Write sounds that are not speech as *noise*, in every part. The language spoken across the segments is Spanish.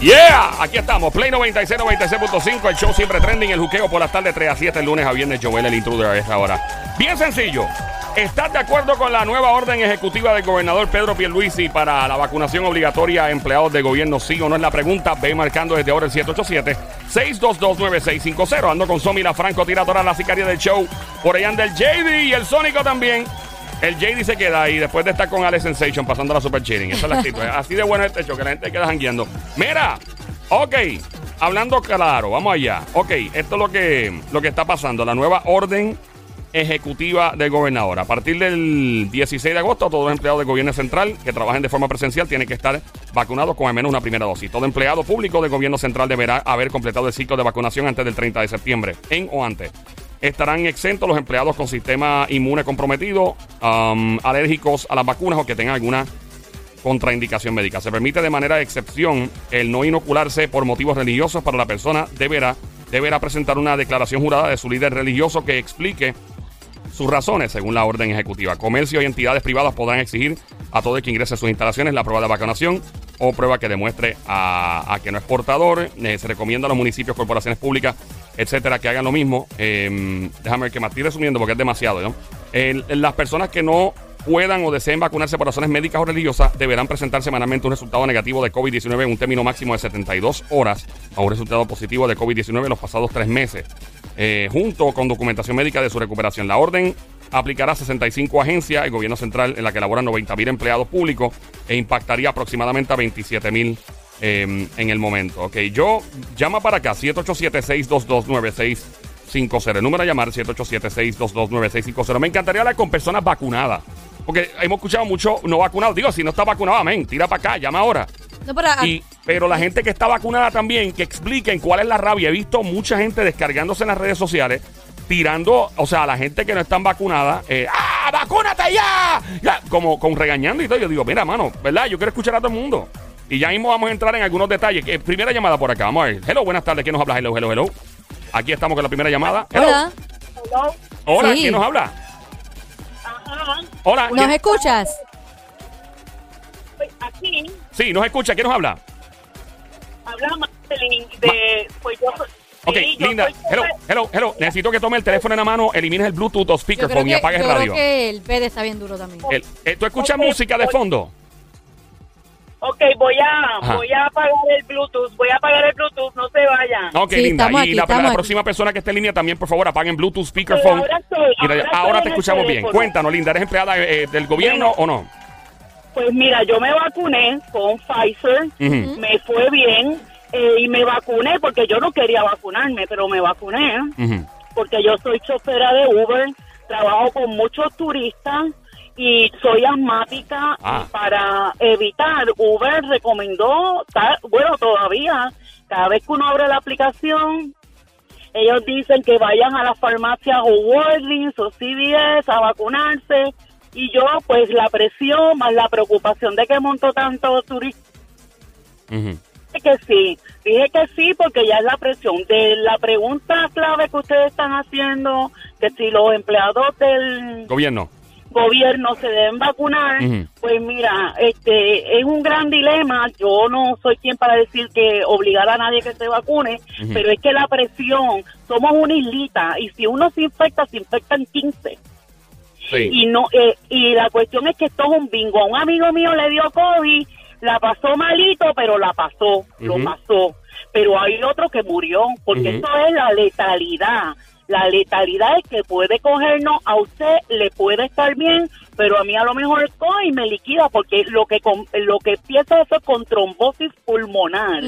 Yeah, aquí estamos, Play 96, 96.5, el show siempre trending, el juqueo por las tardes 3 a 7, el lunes a viernes, Joel, el intruder a esta hora. Bien sencillo, ¿estás de acuerdo con la nueva orden ejecutiva del gobernador Pedro Pierluisi para la vacunación obligatoria a empleados de gobierno? Sí o no es la pregunta, ve marcando desde ahora el 787-622-9650. Ando con Somi, la franco tiradora, la sicaria del show, por allá anda el JD y el Sónico también. El JD se queda ahí después de estar con Alex Sensation pasando la super cheating. Esa es la *laughs* actitud. Así de bueno este show que la gente queda jangueando. Mira, ok, hablando claro, vamos allá. Ok, esto es lo que, lo que está pasando. La nueva orden ejecutiva del gobernador. A partir del 16 de agosto, todos los empleados del gobierno central que trabajen de forma presencial tienen que estar vacunados con al menos una primera dosis. Todo empleado público del gobierno central deberá haber completado el ciclo de vacunación antes del 30 de septiembre, en o antes. Estarán exentos los empleados con sistema inmune comprometido, alérgicos a las vacunas o que tengan alguna contraindicación médica. Se permite de manera de excepción el no inocularse por motivos religiosos para la persona deberá, deberá presentar una declaración jurada de su líder religioso que explique sus razones según la orden ejecutiva. Comercio y entidades privadas podrán exigir a todo el que ingrese a sus instalaciones la prueba de vacunación o prueba que demuestre a, a que no es portador. Eh, se recomienda a los municipios, corporaciones públicas, etcétera, que hagan lo mismo. Eh, déjame ver que me estoy resumiendo porque es demasiado, ¿no? Las personas que no puedan o deseen vacunarse por razones médicas o religiosas deberán presentar semanalmente un resultado negativo de COVID-19 en un término máximo de 72 horas a un resultado positivo de COVID-19 en los pasados tres meses, eh, junto con documentación médica de su recuperación. La orden aplicará a 65 agencias, el gobierno central, en la que laboran 90 mil empleados públicos e impactaría aproximadamente a 27 mil eh, en el momento. Ok, yo llama para acá, 787-622-9650. El número a llamar, 787-622-9650. Me encantaría hablar con personas vacunadas. Porque hemos escuchado mucho no vacunados. Digo, si no está vacunado, amén, tira para acá, llama ahora. No, pero a- Y, pero la gente que está vacunada también, que expliquen cuál es la rabia. He visto mucha gente descargándose en las redes sociales, tirando, o sea, a la gente que no están vacunada, eh, ¡ah, vacúnate ya! ya! Como con regañando y todo. Yo digo, mira, mano, ¿verdad? Yo quiero escuchar a todo el mundo. Y ya mismo vamos a entrar en algunos detalles. Eh, primera llamada por acá, vamos a ver. Hello, buenas tardes. ¿Quién nos habla? Hello, hello, hello. Aquí estamos con la primera llamada. Hello. Hola. Hello. Hola, Sí. ¿quién nos habla? Ajá. Hola. ¿Nos ¿quién- escuchas? Pues aquí Sí, nos escucha. ¿Quién nos habla? habla Marcelín de. Pues yo. Ok, sí, yo linda. soy Hello, hello, hello. Necesito que tome el teléfono en la mano, elimines el Bluetooth o Yo speakerphone y que, apagues yo el creo radio. que el PD está bien duro también. El- eh, ¿Tú escuchas Ok, música de voy- fondo? Ok, voy a, Ajá. voy a apagar el Bluetooth. Voy a apagar el Bluetooth, no se vayan. Ok, Sí, linda. Y la, próxima persona que esté en línea también, por favor, apaguen Bluetooth, speakerphone. ahora estoy, ahora ahora estoy te escuchamos bien. Cuéntanos, linda, ¿eres empleada eh, del gobierno o no? Pues mira, yo me vacuné con Pfizer, me fue bien eh, y me vacuné porque yo no quería vacunarme, pero me vacuné porque yo soy chofera de Uber, trabajo con muchos turistas y soy asmática Ah. y para evitar Uber recomendó, bueno, todavía, cada vez que uno abre la aplicación, ellos dicen que vayan a las farmacias o Walgreens o CVS a vacunarse y yo pues la presión más la preocupación de que montó tanto turista. Dije que sí, dije que sí porque ya es la presión. De la pregunta clave que ustedes están haciendo, que si los empleados del Gobierno. Gobierno se deben vacunar, pues mira, este es un gran dilema. Yo no soy quien para decir que obligar a nadie que se vacune, pero es que la presión, somos una islita y si uno se infecta, se infectan 15. Sí. Y no eh, y la cuestión es que esto es un bingo. A un amigo mío le dio COVID, la pasó malito, pero la pasó, lo pasó. Pero hay otro que murió, porque esto es la letalidad. La letalidad es que puede cogernos, a usted le puede estar bien, pero a mí a lo mejor coge y me liquida, porque lo que con- lo que empieza eso es con trombosis pulmonar.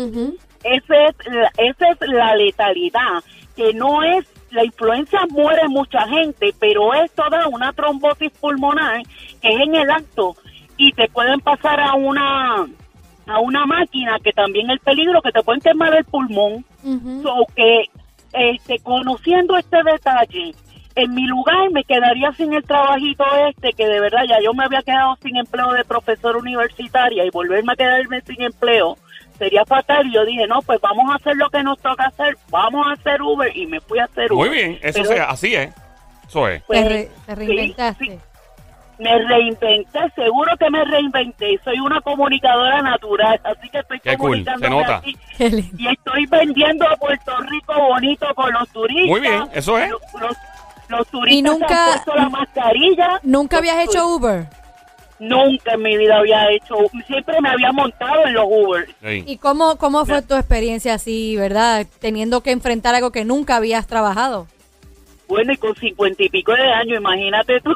Ese es la, esa es la letalidad, que no es, la influencia muere mucha gente, pero esto da una trombosis pulmonar que es en el acto y te pueden pasar a una a una máquina que también el peligro que te pueden quemar el pulmón. So que este conociendo este detalle, en mi lugar me quedaría sin el trabajito este que de verdad ya yo me había quedado sin empleo de profesor universitaria y volverme a quedarme sin empleo sería fatal y yo dije no pues vamos a hacer lo que nos toca hacer vamos a hacer Uber y me fui a hacer Muy Uber bien, eso Pero- sea, así es. Eso es. pues, te, re- te sí, reinventaste. sí. Me reinventé, seguro que me reinventé. Soy una comunicadora natural, así que estoy Qué cool, se nota. Y estoy vendiendo a Puerto Rico bonito con los turistas. Muy bien, eso es. Los, los- los turistas Y nunca- se han puesto la mascarilla. ¿Nunca habías hecho Uber? Nunca en mi vida había hecho, siempre me había montado en los Uber. Sí. ¿Y cómo, cómo fue tu experiencia así, verdad? Teniendo que enfrentar algo que nunca habías trabajado. Bueno, y con cincuenta y pico de años, imagínate tú. *laughs*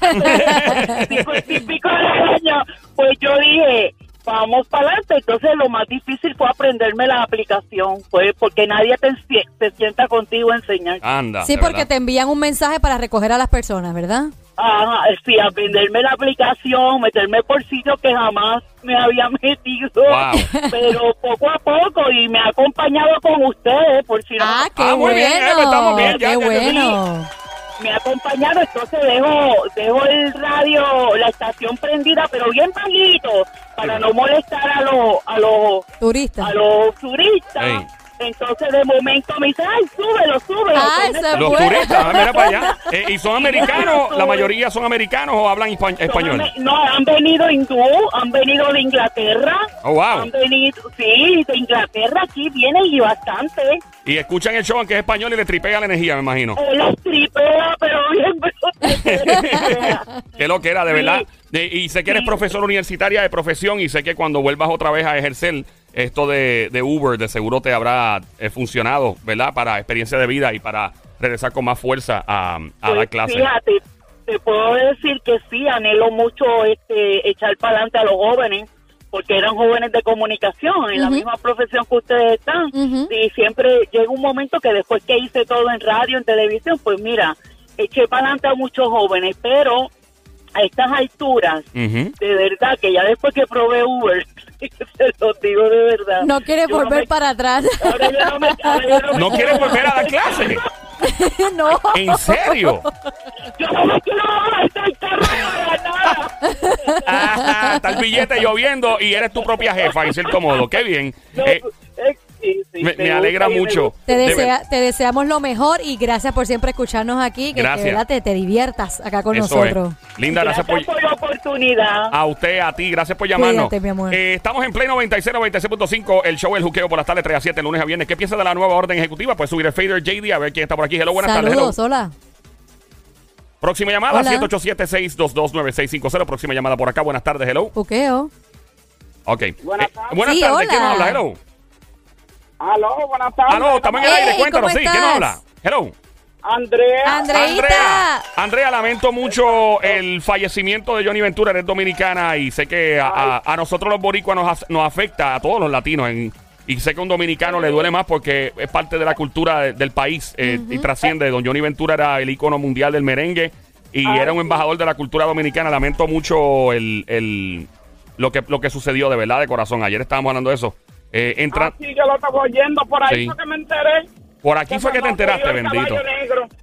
*laughs* cincuenta y pico de años. Pues yo dije, vamos para adelante. Entonces lo más difícil fue aprenderme la aplicación. Pues porque nadie te, te sienta contigo a enseñar. Anda. Sí, porque verdad. te envían un mensaje para recoger a las personas, ¿verdad? Ajá, sí, aprenderme la aplicación, meterme por sitios que jamás me había *laughs* metido. Wow. Pero poco a poco y me ha acompañado con ustedes, por si no. Ah, qué Ah, muy bueno. bien, eh, pues estamos bien, ya, qué ya, ya, bueno. Me ha acompañado, entonces dejo, dejo el radio, la estación prendida, pero bien bajito, para no molestar a los, a los, Turista. a los turistas. Entonces de momento me dice, ay, súbelo, súbelo. Ah, Los bueno. turistas, ah, mira para allá. *laughs* Eh, ¿Y son americanos? ¿La mayoría son americanos o hablan hispa- español? No, han venido hindú, han venido de Inglaterra. Oh, wow. Han venido, sí, de Inglaterra aquí vienen y bastante. Y escuchan el show aunque es español y le tripea la energía, me imagino. Él tripea, pero bien, pero *laughs* Qué lo que era, de verdad. De- y sé que eres Sí. profesora universitaria de profesión y sé que cuando vuelvas otra vez a ejercer esto de, de Uber, de seguro te habrá eh, funcionado, ¿verdad? Para experiencia de vida y para regresar con más fuerza a, a Pues, dar clases. Fíjate, te puedo decir que sí, anhelo mucho este, echar para adelante a los jóvenes, porque eran jóvenes de comunicación, en la misma profesión que ustedes están. Y siempre llega un momento que después que hice todo en radio, en televisión, pues mira, eché para adelante a muchos jóvenes, pero a estas alturas, de verdad, que ya después que probé Uber, se *laughs* lo digo de verdad. No quieres yo volver me- para atrás. Ahora yo no me- ahora yo no me ¿No quieres quiero- volver a dar clase? *laughs* no. ¿En serio? Yo no me quiero carro para nada. Ah, está el billete lloviendo y eres tu propia jefa, en cierto modo. Qué bien. No, Eh, eh, sí, sí, me, alegra mucho. Te, De desea, te deseamos lo mejor y gracias por siempre escucharnos aquí. Que Gracias. de verdad te, te diviertas acá con Eso nosotros. es. Linda, gracias, Gracias por... por la oportunidad. A usted, a ti, gracias por llamarnos. Cuídate, mi amor. Eh, estamos en Play 96, 96.5, el show El Juqueo por las tardes 3 a 7, lunes a viernes. ¿Qué piensa de la nueva orden ejecutiva? Puedes subir el fader JD a ver quién está por aquí. Hello, buenas tardes. Saludos, Hello. hola. Próxima llamada, Hola. 787-622-9650. Próxima llamada por acá. Buenas tardes, hello. Buqueo. Ok. Buenas Eh, tardes. buenas Sí, tardes, ¿quién nos habla? Hello. Aló, buenas tardes. Aló, estamos en el aire, cuéntanos, ¿cómo sí, ¿quién nos habla? Hello. Andrea. Andreita. Andrea, Andrea, lamento mucho el fallecimiento de Johnny Ventura, eres dominicana y sé que a, a- a nosotros los boricuas nos, af- nos afecta, a todos los latinos, en- y sé que a un dominicano le duele más porque es parte de la cultura de- del país eh, y trasciende. Don Johnny Ventura era el ícono mundial del merengue y era un embajador de la cultura dominicana. Lamento mucho el, el- lo, que, lo que sucedió de verdad, de corazón. Ayer estábamos hablando de eso. Eh, entra, Ah, sí, yo lo estaba oyendo por ahí, Sí. fue que me enteré. por aquí fue que te enteraste, bendito.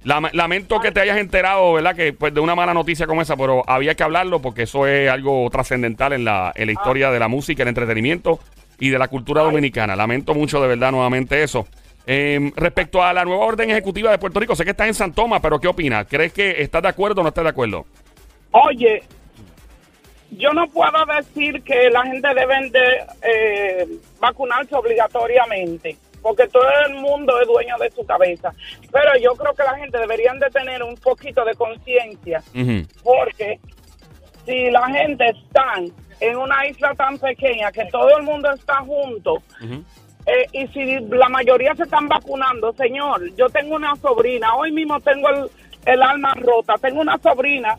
Lame- lamento que te hayas enterado, ¿verdad? Que pues de una mala noticia como esa, pero había que hablarlo porque eso es algo trascendental en la, en la historia de la música, el entretenimiento y de la cultura dominicana. Lamento mucho de verdad nuevamente eso. Eh, respecto a la nueva orden ejecutiva de Puerto Rico, sé que estás en San Tomás, pero ¿qué opinas? ¿Crees que estás de acuerdo o no estás de acuerdo? Oye, yo no puedo decir que la gente deben de eh, vacunarse obligatoriamente, porque todo el mundo es dueño de su cabeza. Pero yo creo que la gente deberían de tener un poquito de conciencia, porque si la gente está en una isla tan pequeña que todo el mundo está junto, eh, y si la mayoría se están vacunando, señor, yo tengo una sobrina, hoy mismo tengo el, el alma rota, tengo una sobrina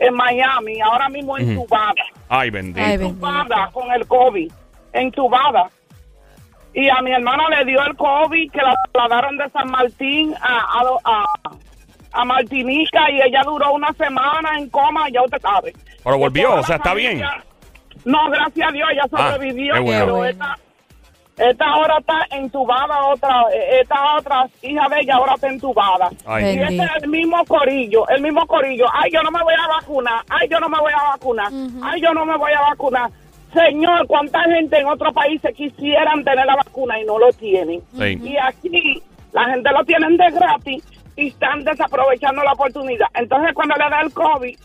en Miami, ahora mismo entubada, Ay, bendito. Ay, bendito. entubada con el COVID, entubada. Y a mi hermana le dio el COVID, que la trasladaron de San Martín a, a, a, a Martinica y ella duró una semana en coma, ya usted sabe. Pero volvió, o sea, está bien. No, gracias a Dios, ella Ah, sobrevivió, qué bueno. pero esta, esta ahora está entubada, otra, esta otra hija de ella ahora está entubada. Ay. Y ese Bendito. es el mismo corillo, el mismo corillo. Ay, yo no me voy a vacunar, ay, yo no me voy a vacunar, ay, yo no me voy a vacunar. Señor, ¿cuánta gente en otros países quisieran tener la vacuna y no lo tienen? Sí. Y aquí la gente lo tienen de gratis y están desaprovechando la oportunidad. Entonces, cuando le da el COVID,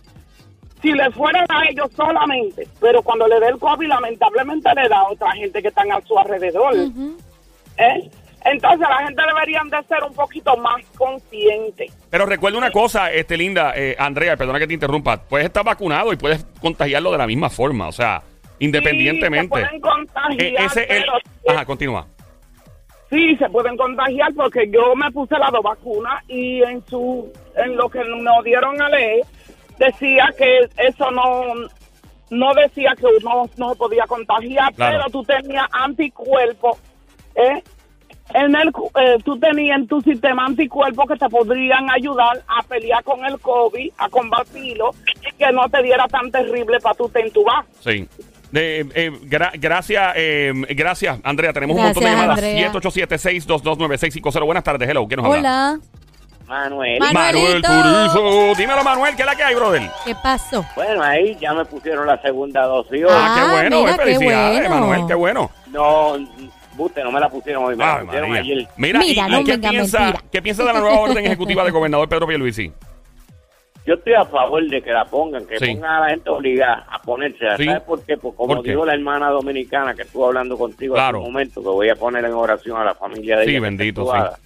si le fueran a ellos solamente, pero cuando le dé el COVID, lamentablemente le da a otra gente que están a su alrededor. ¿eh? Entonces la gente deberían de ser un poquito más consciente. Pero recuerda una cosa, este linda, eh, Andrea, perdona que te interrumpa, puedes estar vacunado y puedes contagiarlo de la misma forma, o sea, independientemente. Sí, se pueden contagiar, Eh, ese, el- pero- Ajá, continúa. Sí, se pueden contagiar porque yo me puse las dos vacunas y en su en lo que nos dieron a leer decía que eso no no decía que uno no se podía contagiar, Claro. pero tú tenías anticuerpos, ¿eh? En el, cu- eh, tú tenías en tu sistema anticuerpos que te podrían ayudar a pelear con el COVID, a combatirlo y que no te diera tan terrible para tu te entubar. Sí. De, eh, gra- gracias, eh, gracias, Andrea. Tenemos un montón de llamadas. Andrea. 787-622-9650. Buenas tardes, hello. ¿Quién nos habla? Manuel. Ma- Manuel Manuelito. Turizo. Dímelo, Manuel, ¿qué es la que hay, brother? ¿Qué pasó? Bueno, ahí ya me pusieron la segunda dosis. hoy. Ah, qué Ah, bueno, mira, eh, qué felicidades, bueno. Manuel, qué bueno. No, buste, no me la pusieron hoy, me la pusieron María. ayer. Mira, Mira, ¿y, no y qué, venga, piensa, mentira. qué piensa de la nueva orden ejecutiva del gobernador Pedro Pierluisi? Yo estoy a favor de que la pongan, que Sí. pongan a la gente obligada a ponerse. Sí. ¿Sabes por qué? Pues como ¿Por qué? dijo la hermana dominicana que estuvo hablando contigo Claro. hace un momento, que voy a poner en oración a la familia de Sí, ella. que está bendito, entubada.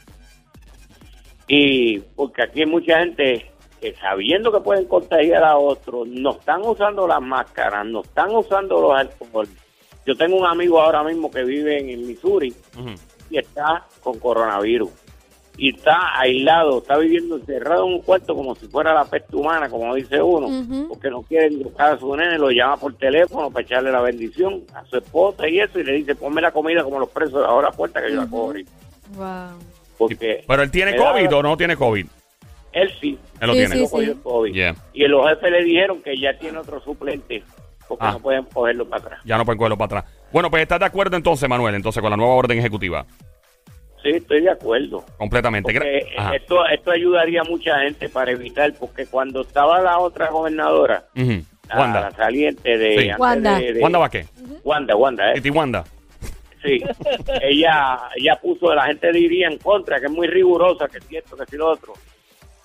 Y porque aquí hay mucha gente que sabiendo que pueden contagiar a otros, no están usando las máscaras, no están usando los alcohol. Yo tengo un amigo ahora mismo que vive en, en Missouri y está con coronavirus. Y está aislado, está viviendo encerrado en un cuarto como si fuera la peste humana, como dice uno, porque no quiere buscar a su nene, lo llama por teléfono para echarle la bendición a su esposa y eso, y le dice, ponme la comida como los presos de ahora puerta que yo la ahorita. Wow. Porque ¿Pero él tiene da- COVID o no tiene COVID? él sí, Él lo Sí, tiene. sí, el COVID. Yeah. Y los jefes le dijeron que ya tiene otro suplente, porque Ah. no pueden cogerlo para atrás. Ya no pueden cogerlo para atrás. Bueno, pues estás de acuerdo entonces, Manuel, entonces con la nueva orden ejecutiva. Sí, estoy de acuerdo. Completamente. Esto, esto ayudaría a mucha gente para evitar, porque cuando estaba la otra gobernadora, la, Wanda. la saliente de, Sí. antes Wanda. de- de- ¿Wanda va qué? Wanda, Wanda, ¿eh? Titi Wanda. Sí. ella, ella puso, la gente diría en contra, que es muy rigurosa, que es cierto, que es lo otro.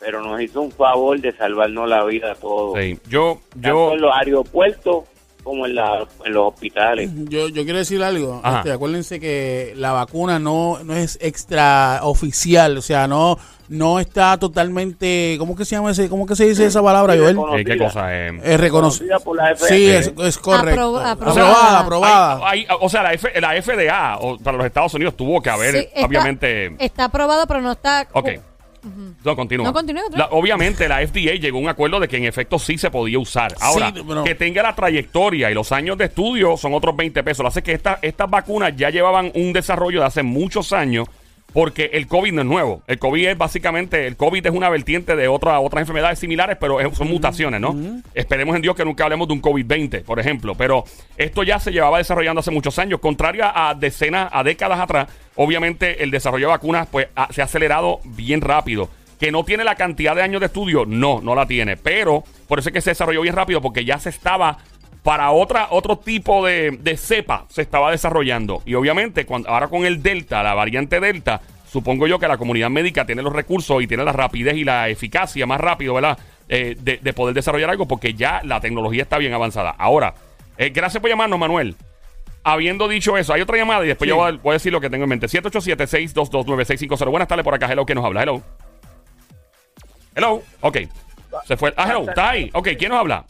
Pero nos hizo un favor de salvarnos la vida a todos. Sí. Yo, Tanto yo. en los aeropuertos como en, la, en los hospitales. Yo, yo quiero decir algo. Este, acuérdense que la vacuna no, no es extra oficial, o sea, no no está totalmente, ¿cómo que se llama ese, cómo que se dice esa palabra, Joel? reconocida. eh, ¿Qué cosa? Eh, Es reconocida. Conocida por la FDA. Sí, es, es correcto. Apro- aprobada. aprobada, aprobada. Hay- hay- o sea, la, F- la FDA o, para los Estados Unidos tuvo que haber, Sí, está- obviamente. Está aprobado, pero no está. Ok. No, continúa. No, continúa, continúa. La- obviamente la FDA llegó a un acuerdo de que en efecto sí se podía usar. Ahora, Sí, pero- que tenga la trayectoria y los años de estudio son otros 20 pesos. Lo hace que esta- estas vacunas ya llevaban un desarrollo de hace muchos años porque el COVID no es nuevo. El COVID es básicamente, el COVID es una vertiente de otra, otras enfermedades similares, pero es- son mutaciones, ¿no? Esperemos en Dios que nunca hablemos de un COVID-20, por ejemplo. Pero esto ya se llevaba desarrollando hace muchos años. Contrario a decenas, a décadas atrás, obviamente el desarrollo de vacunas pues, se ha acelerado bien rápido. Que no tiene la cantidad de años de estudio, no, no la tiene. Pero por eso es que se desarrolló bien rápido, porque ya se estaba para otra, otro tipo de, de cepa se estaba desarrollando. Y obviamente, cuando, ahora con el Delta, la variante Delta, supongo yo que la comunidad médica tiene los recursos y tiene la rapidez y la eficacia más rápido, ¿verdad? Eh, de, de poder desarrollar algo porque ya la tecnología está bien avanzada. Ahora, eh, gracias por llamarnos, Manuel. Habiendo dicho eso, hay otra llamada y después yo voy a, voy a decir lo que tengo en mente. 787-622-9650. Buenas tardes por acá. Hello, ¿quién nos habla? Hello. Hello. Ok. Se fue. Ah, hello. Está ahí. Ok, ¿quién nos habla?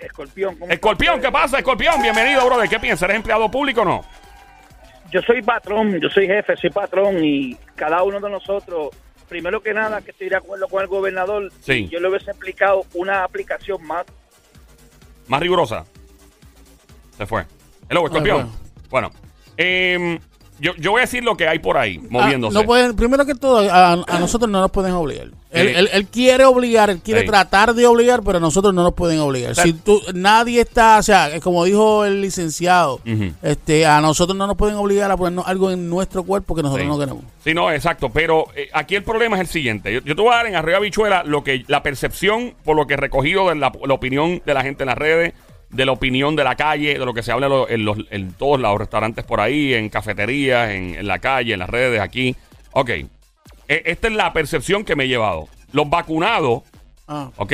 Escorpión, ¿cómo Escorpión, ¿qué pasa? Escorpión, bienvenido, brother. ¿Qué piensas? ¿Eres empleado público o no? Yo soy patrón, yo soy jefe, soy patrón y cada uno de nosotros, primero que nada, que estoy de acuerdo con el gobernador, Sí. yo le hubiese explicado una aplicación más. Más rigurosa. Se fue. Hello, Escorpión. bueno. Bueno, em, yo, yo voy a decir lo que hay por ahí, moviéndose. Ah, no pueden, primero que todo, a, a nosotros no nos pueden obligar. Él, Sí. él- él quiere obligar, él quiere tratar de obligar, pero a nosotros no nos pueden obligar. Si tú, nadie está, o sea, es como dijo el licenciado, este, a nosotros no nos pueden obligar a ponernos algo en nuestro cuerpo que nosotros Sí. no queremos. Sí, no, exacto. Pero eh, aquí el problema es el siguiente. Yo, yo te voy a dar en arriba bichuela lo que la percepción por lo que he recogido de la, la opinión de la gente en las redes, de la opinión de la calle, de lo que se habla en, lo- en los, en todos los restaurantes por ahí, en cafeterías, en, en la calle, en las redes, aquí. Ok. E- esta es la percepción que me he llevado. Los vacunados, Ah. ¿ok?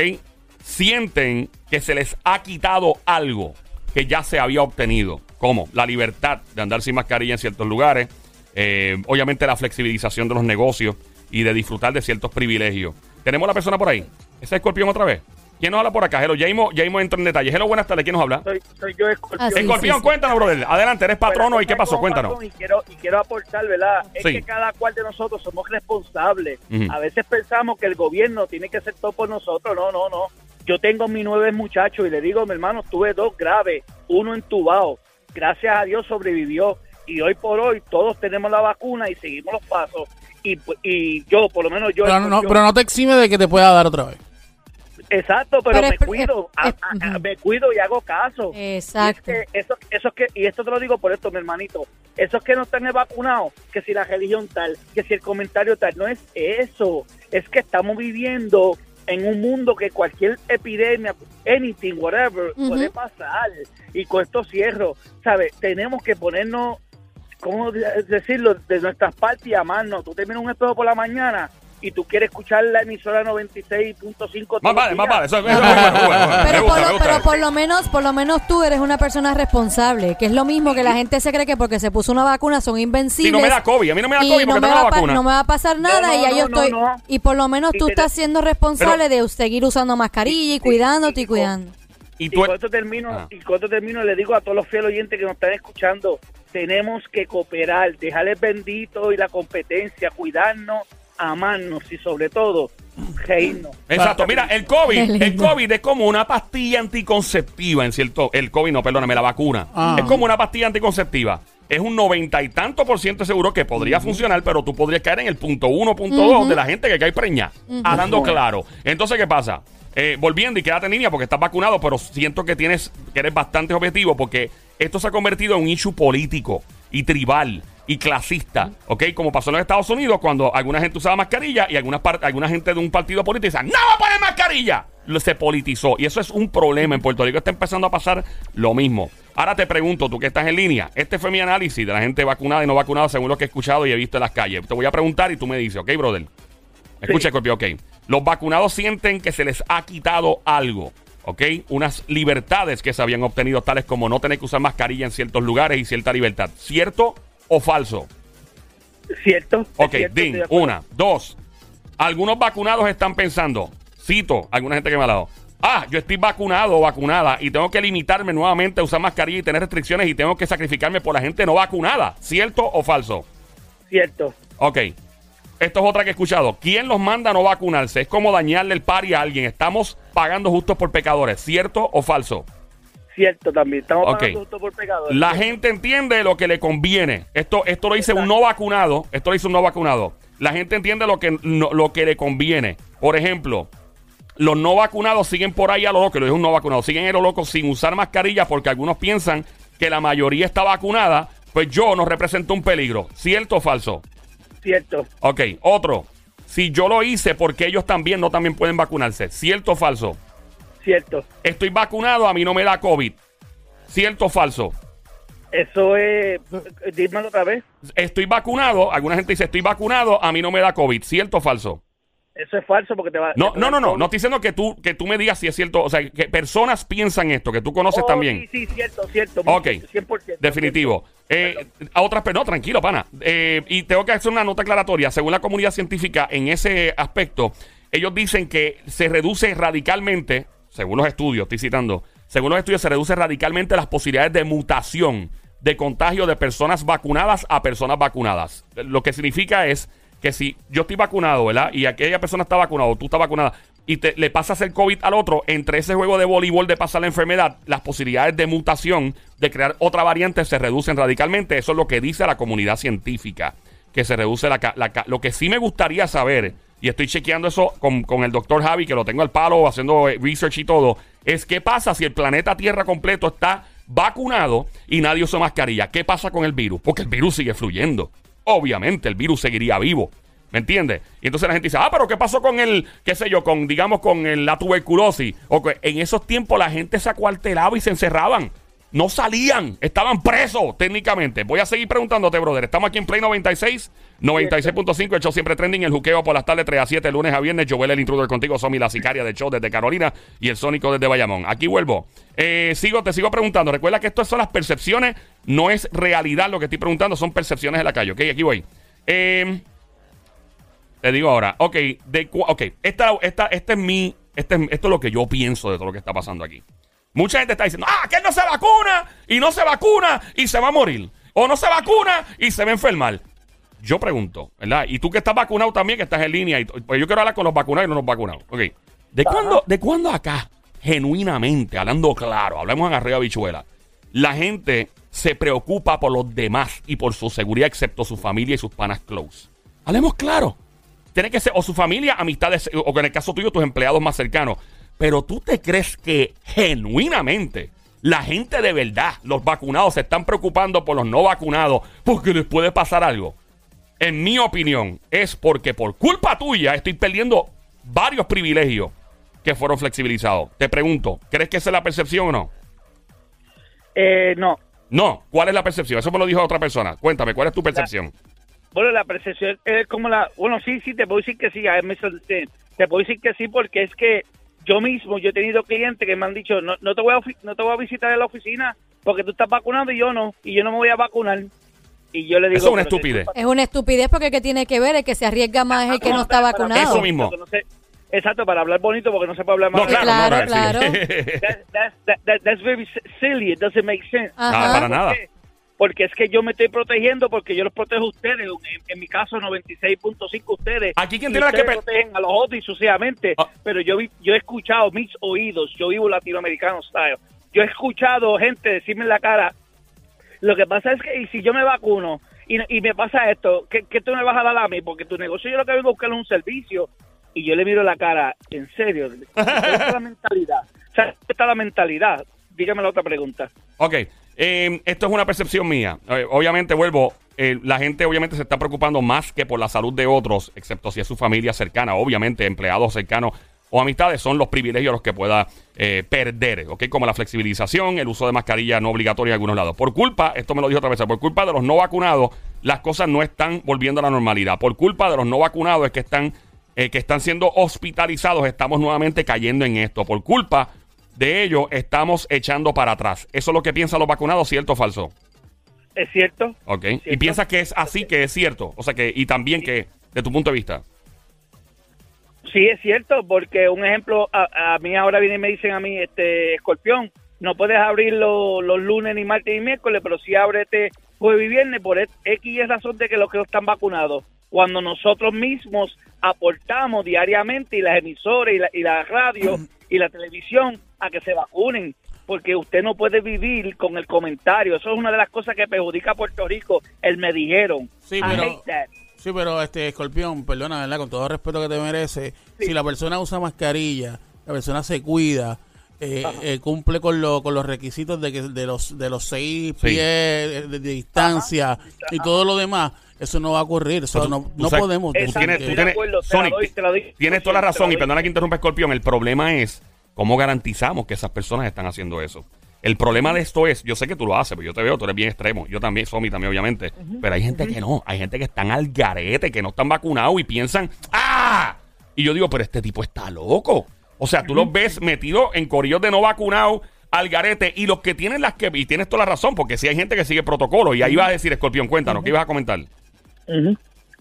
sienten que se les ha quitado algo que ya se había obtenido, como la libertad de andar sin mascarilla en ciertos lugares, eh, obviamente la flexibilización de los negocios y de disfrutar de ciertos privilegios. ¿Tenemos la persona por ahí? ¿Ese escorpión otra vez? ¿Quién nos habla por acá? Hello, Jaimo, Jaimo entra en detalle. Hello, buenas tardes. ¿Quién nos habla? Soy, soy yo, Escorpión. Ah, sí, Escorpión, sí. cuéntanos, brother. Adelante, eres patrono. Bueno, ¿Y qué pasó? Cuéntanos. Y quiero, y quiero aportar, ¿verdad? Es Sí. que cada cual de nosotros somos responsables. A veces pensamos que el gobierno tiene que hacer todo por nosotros. No, no, no. Yo tengo mis nueve muchachos y le digo, mi hermano, tuve dos graves, uno entubado. Gracias a Dios sobrevivió. Y hoy por hoy todos tenemos la vacuna y seguimos los pasos. Y, y yo, por lo menos yo... Pero no, Escorpión, pero no te exime de que te pueda dar otra vez. Exacto, pero, Pero me cuido, es- a- a- me cuido y hago caso. Exacto. Y es que eso, eso es que, y esto te lo digo por esto, mi hermanito, esos que no están vacunados, que si la religión tal, que si el comentario tal, no es eso, es que estamos viviendo en un mundo que cualquier epidemia, anything, whatever, puede pasar. Y con esto cierro, ¿sabes? Tenemos que ponernos, ¿cómo de- decirlo?, de nuestras partes y amarnos. Tú te miras un espejo por la mañana y tú quieres escuchar la emisora 96.5 Más vale, más vale. Eso, eso *laughs* Pero, gusta, por lo, gusta. pero por lo menos, por lo menos tú eres una persona responsable, que es lo mismo que la gente se cree que porque se puso una vacuna son invencibles. Si no me da COVID, a mí no me da y COVID no porque me, tengo va la vacuna. no me va a pasar nada no, y ya no, yo no, estoy no. y por lo menos Y tú estás siendo responsable de seguir usando mascarilla y cuidándote y cuidando. Y Y tú con esto termino, Ah. y con esto termino, le digo a todos los fieles oyentes que nos están escuchando, tenemos que cooperar, dejarles bendito y la competencia, cuidarnos, amarnos y sobre todo, reírnos. Exacto, mira, el COVID, el. COVID es como una pastilla anticonceptiva en cierto, el COVID no, perdóname, la vacuna. Ah. Es como una pastilla anticonceptiva. Es un noventa y tanto por ciento seguro que podría funcionar, pero tú podrías caer en el punto uno, punto dos de la gente que cae preñada. Hablando claro. Entonces, ¿qué pasa? Eh, volviendo y quédate en línea porque estás vacunado, pero siento que tienes, que eres bastante objetivo porque esto se ha convertido en un issue político y tribal y clasista, ¿ok? Como pasó en los Estados Unidos cuando alguna gente usaba mascarilla y algunas par- alguna gente de un partido político decía, ¡No va a poner mascarilla! Se politizó y eso es un problema. En Puerto Rico está empezando a pasar lo mismo. Ahora te pregunto, tú que estás en línea, este fue mi análisis de la gente vacunada y no vacunada según lo que he escuchado y he visto en las calles. Te voy a preguntar y tú me dices, ¿ok, brother? Escucha, Scorpio, ok. Los vacunados sienten que se les ha quitado algo, ¿ok? Unas libertades que se habían obtenido, tales como no tener que usar mascarilla en ciertos lugares y cierta libertad. ¿Cierto o falso? ¿Cierto? Ok, cierto, Din, una. Dos. Algunos vacunados están pensando, cito, alguna gente que me ha dado. Ah, yo estoy vacunado o vacunada y tengo que limitarme nuevamente a usar mascarilla y tener restricciones y tengo que sacrificarme por la gente no vacunada. ¿Cierto o falso? Cierto. Ok. Esto es otra que he escuchado. ¿Quién los manda a no vacunarse? Es como dañarle el pari a alguien. Estamos pagando justos por pecadores. ¿Cierto o falso? Cierto también. Estamos pagando justo por pecadores. La gente entiende lo que le conviene. Esto, esto lo dice un no vacunado. Esto lo dice un no vacunado. La gente entiende lo que, no- lo que le conviene. Por ejemplo, los no vacunados siguen por ahí a lo loco. Lo dice un no vacunado. Siguen a lo loco sin usar mascarilla porque algunos piensan que la mayoría está vacunada. Pues yo no represento un peligro. ¿Cierto o falso? Cierto. Ok, otro. Si yo lo hice, porque ellos también no también pueden vacunarse? ¿Cierto o falso? Cierto. Estoy vacunado, a mí no me da COVID. ¿Cierto o falso? Eso es... Dímelo otra vez. Estoy vacunado, alguna gente dice estoy vacunado, a mí no me da COVID. ¿Cierto o falso? Eso es falso porque te va No, te no, no, no, no estoy diciendo que tú, que tú me digas si es cierto, o sea, que personas piensan esto, que tú conoces Oh, también. Sí, sí, cierto, cierto. Ok. 100%. Definitivo. Eh, a otras personas, no, tranquilo, pana. Eh, y tengo que hacer una nota aclaratoria. Según la comunidad científica, en ese aspecto, ellos dicen que se reduce radicalmente, según los estudios, estoy citando, según los estudios, se reduce radicalmente las posibilidades de mutación de contagio de personas vacunadas a personas vacunadas. Lo que significa es que si yo estoy vacunado, ¿verdad? Y aquella persona está vacunada tú estás vacunada y te, le pasas el COVID al otro, entre ese juego de voleibol de pasar la enfermedad, las posibilidades de mutación, de crear otra variante, se reducen radicalmente. Eso es lo que dice la comunidad científica, que se reduce la... la lo que sí me gustaría saber, y estoy chequeando eso con, con el doctor Javi, que lo tengo al palo haciendo eh, research y todo, es qué pasa si el planeta Tierra completo está vacunado y nadie usa mascarilla. ¿Qué pasa con el virus? Porque el virus sigue fluyendo. Obviamente, el virus seguiría vivo. ¿Me entiendes? Y entonces la gente dice, ah, pero ¿qué pasó con el, qué sé yo, con, digamos, con el- la tuberculosis? O que en esos tiempos la gente se acuartelaba y se encerraban. No salían, estaban presos técnicamente. Voy a seguir preguntándote, brother. Estamos aquí en Play 96, 96.5, el show siempre trending, el juqueo por las tardes 3 a 7, lunes a viernes. Joel, el intruder contigo, Somi, la sicaria del show desde Carolina y el Sónico desde Bayamón. Aquí vuelvo. Eh, sigo, te sigo preguntando. Recuerda que esto son las percepciones, no es realidad lo que estoy preguntando, son percepciones de la calle. Ok, aquí voy. Eh, te digo ahora, ok, de, cu- ok, esta, esta, este es mi, este es- esto es lo que yo pienso de todo lo que está pasando aquí. Mucha gente está diciendo, ah, que él no se vacuna y no se vacuna y se va a morir. O no se vacuna y se va a enfermar. Yo pregunto, ¿verdad? Y tú que estás vacunado también, que estás en línea, y, pues yo quiero hablar con los vacunados y no los vacunados. Ok. ¿De cuándo, ¿De cuándo acá, genuinamente, hablando claro, hablemos en arriba bichuela, la gente se preocupa por los demás y por su seguridad, excepto su familia y sus panas close? Hablemos claro. Tiene que ser o su familia, amistades, o en el caso tuyo, tus empleados más cercanos. Pero tú te crees que genuinamente la gente de verdad, los vacunados, se están preocupando por los no vacunados porque les puede pasar algo. En mi opinión, es porque por culpa tuya estoy perdiendo varios privilegios que fueron flexibilizados. Te pregunto, ¿crees que esa es la percepción o no? Eh, no. No, ¿cuál es la percepción? Eso me lo dijo otra persona. Cuéntame, ¿cuál es tu percepción? Bueno, la percepción es como la... Bueno, sí, sí, te puedo decir que sí. Te puedo decir que sí porque es que yo mismo, yo he tenido clientes que me han dicho, no, no, te, voy a, no te voy a visitar en la oficina porque tú estás vacunado y yo no, y yo no me voy a vacunar. Y yo le digo... Eso es una "Pero si estupidez. Es una estupidez porque el que tiene que ver el que se arriesga más es el que no está vacunado. Eso mismo. no exacto, para hablar bonito porque no se puede hablar No, más. claro, Claro, no, no, claro. sí. That- that's, that- that- that's very silly. It doesn't make sense. Ajá. Ah, para nada. ¿Por qué? Porque es que yo me estoy protegiendo porque yo los protejo a ustedes. En, en mi caso, 96.5 ustedes. Aquí quien tiene la que protegen a los otros y sucesivamente. Ah. Pero yo vi- yo he escuchado mis oídos. Yo vivo latinoamericano style. Yo he escuchado gente decirme en la cara. Lo que pasa es que y si yo me vacuno y, y me pasa esto, ¿qué, qué tú me vas a dar a mí? Porque tu negocio yo lo que vengo a buscar es un servicio. Y yo le miro la cara, en serio, *laughs* ¿dónde está la mentalidad? O sea, ¿dónde está la mentalidad? Dígame la otra pregunta. Ok, eh, esto es una percepción mía. Eh, obviamente, vuelvo, eh, la gente obviamente se está preocupando más que por la salud de otros, excepto si es su familia cercana, obviamente empleados cercanos o amistades son los privilegios los que pueda eh, perder, ¿ok? Como la flexibilización, el uso de mascarilla no obligatoria en algunos lados. Por culpa, esto me lo dijo otra vez, por culpa de los no vacunados, las cosas no están volviendo a la normalidad. Por culpa de los no vacunados es que están, eh, que están siendo hospitalizados, estamos nuevamente cayendo en esto. Por culpa de ello, estamos echando para atrás. ¿Eso es lo que piensan los vacunados, cierto o falso? ¿Es cierto? Ok. ¿Y ¿Cierto? piensas que es así, que es cierto? O sea, que, y también que, de tu punto de vista. Sí, es cierto, porque un ejemplo, a, a mí ahora vienen y me dicen a mí, este, escorpión, no puedes abrir lo- los lunes, ni martes, ni miércoles, pero sí ábrete jueves y viernes por X y es razón de que los que no están vacunados. Cuando nosotros mismos aportamos diariamente y las emisoras y la, y la radio y la televisión a que se vacunen, porque usted no puede vivir con el comentario. Eso es una de las cosas que perjudica a Puerto Rico, el me dijeron. Sí, pero-. Sí, pero este escorpión, perdona, ¿verdad? Con todo el respeto que te merece, si la persona usa mascarilla, la persona se cuida, eh, eh, cumple con, lo, con los requisitos de que de los de los seis Sí. pies de, de distancia y todo lo demás, eso no va a ocurrir, eso Tú- no, tú no sabes- podemos. tú tienes, tú tienes- acuerdo, Sonic, doy, tienes toda la razón. Y perdona que interrumpa, Escorpión. El problema es cómo garantizamos que esas personas están haciendo eso. El problema de esto es, yo sé que tú lo haces, pero yo te veo, tú eres bien extremo. Yo también, Somi también, obviamente. Pero hay gente que no. Hay gente que están al garete, que no están vacunados y piensan, ¡ah! Y yo digo, pero este tipo está loco. O sea, tú los ves metidos en corillos de no vacunados al garete y los que tienen las que... Y tienes toda la razón, porque si hay gente que sigue protocolo. Y ahí vas a decir, Escorpión, cuéntanos, ¿qué ibas a comentar?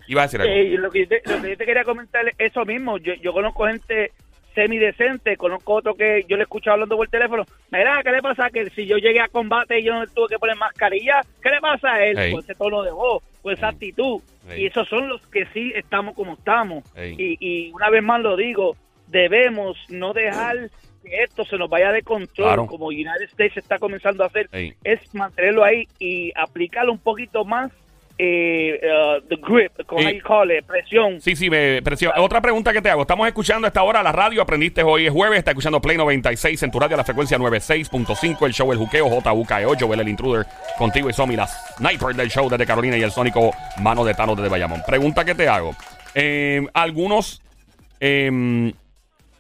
Ibas a decir algo. Eh, lo, que yo te, lo que yo te quería comentar es eso mismo. Yo, yo conozco gente semidecente, conozco otro que yo le escucho hablando por teléfono. Mira, ¿qué le pasa? Que si yo llegué a combate y yo no tuve que poner mascarilla, ¿qué le pasa a él? Ey. Con ese tono de voz, con esa actitud. Y esos son los que sí estamos como estamos. Y, y una vez más lo digo, debemos no dejar que esto se nos vaya de control, Claro. como United States está comenzando a hacer, es mantenerlo ahí y aplicarlo un poquito más, eh, uh, the grip, how you call it, presión. Sí, sí, me precio. Otra pregunta que te hago. Estamos escuchando a esta hora la radio. Aprendiste hoy es jueves. Está escuchando Play 96 en tu radio a la frecuencia 96.5. El show El Juqueo, JUKEO, Joel el Intruder. Contigo y Somi, la sniper del show desde Carolina y el sónico Mano de Thanos desde Bayamón. Pregunta que te hago. Eh, algunos.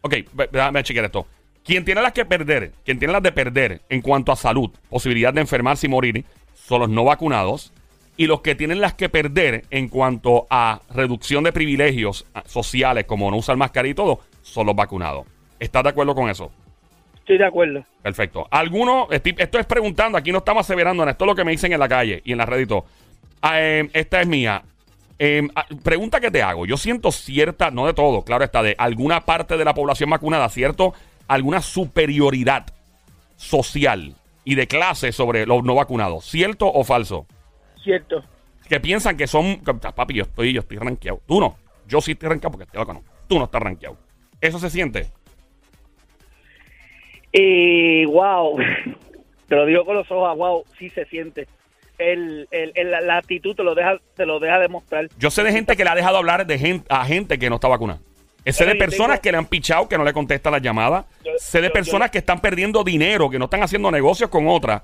Ok, déjame chequear esto. Quien tiene las que perder, quien tiene las de perder en cuanto a salud, posibilidad de enfermarse y morir, son los no vacunados. Y los que tienen las que perder en cuanto a reducción de privilegios ah, sociales, como no usar mascarilla y todo, son los vacunados. ¿Estás de acuerdo con eso? Estoy de acuerdo. Perfecto. ¿Alguno? estoy- Esto es preguntando, aquí no estamos aseverando, esto es lo que me dicen en la calle y en la red y todo. Ah, eh, esta es mía. Eh, ah, pregunta que te hago. Yo siento cierta, no de todo, claro está, de alguna parte de la población vacunada, ¿cierto? Alguna superioridad social y de clase sobre los no vacunados. ¿Cierto o falso? Cierto. Que piensan que son. que, "Ah, Papi, yo estoy, yo estoy rankeado. Tú no. Yo sí estoy rankeado porque estoy vacunado. Tú no estás rankeado. ¿Eso se siente? Y wow, *laughs* te lo digo con los ojos, wow, sí se siente. El, el, el- la actitud te lo deja te lo deja demostrar. Yo sé de gente que le ha dejado hablar de gente, a gente que no está vacunada. Sé de Pero personas que le han pichado, que no le contestan las llamadas. Yo- sé de yo- personas yo- que están perdiendo dinero, que no están haciendo negocios con otra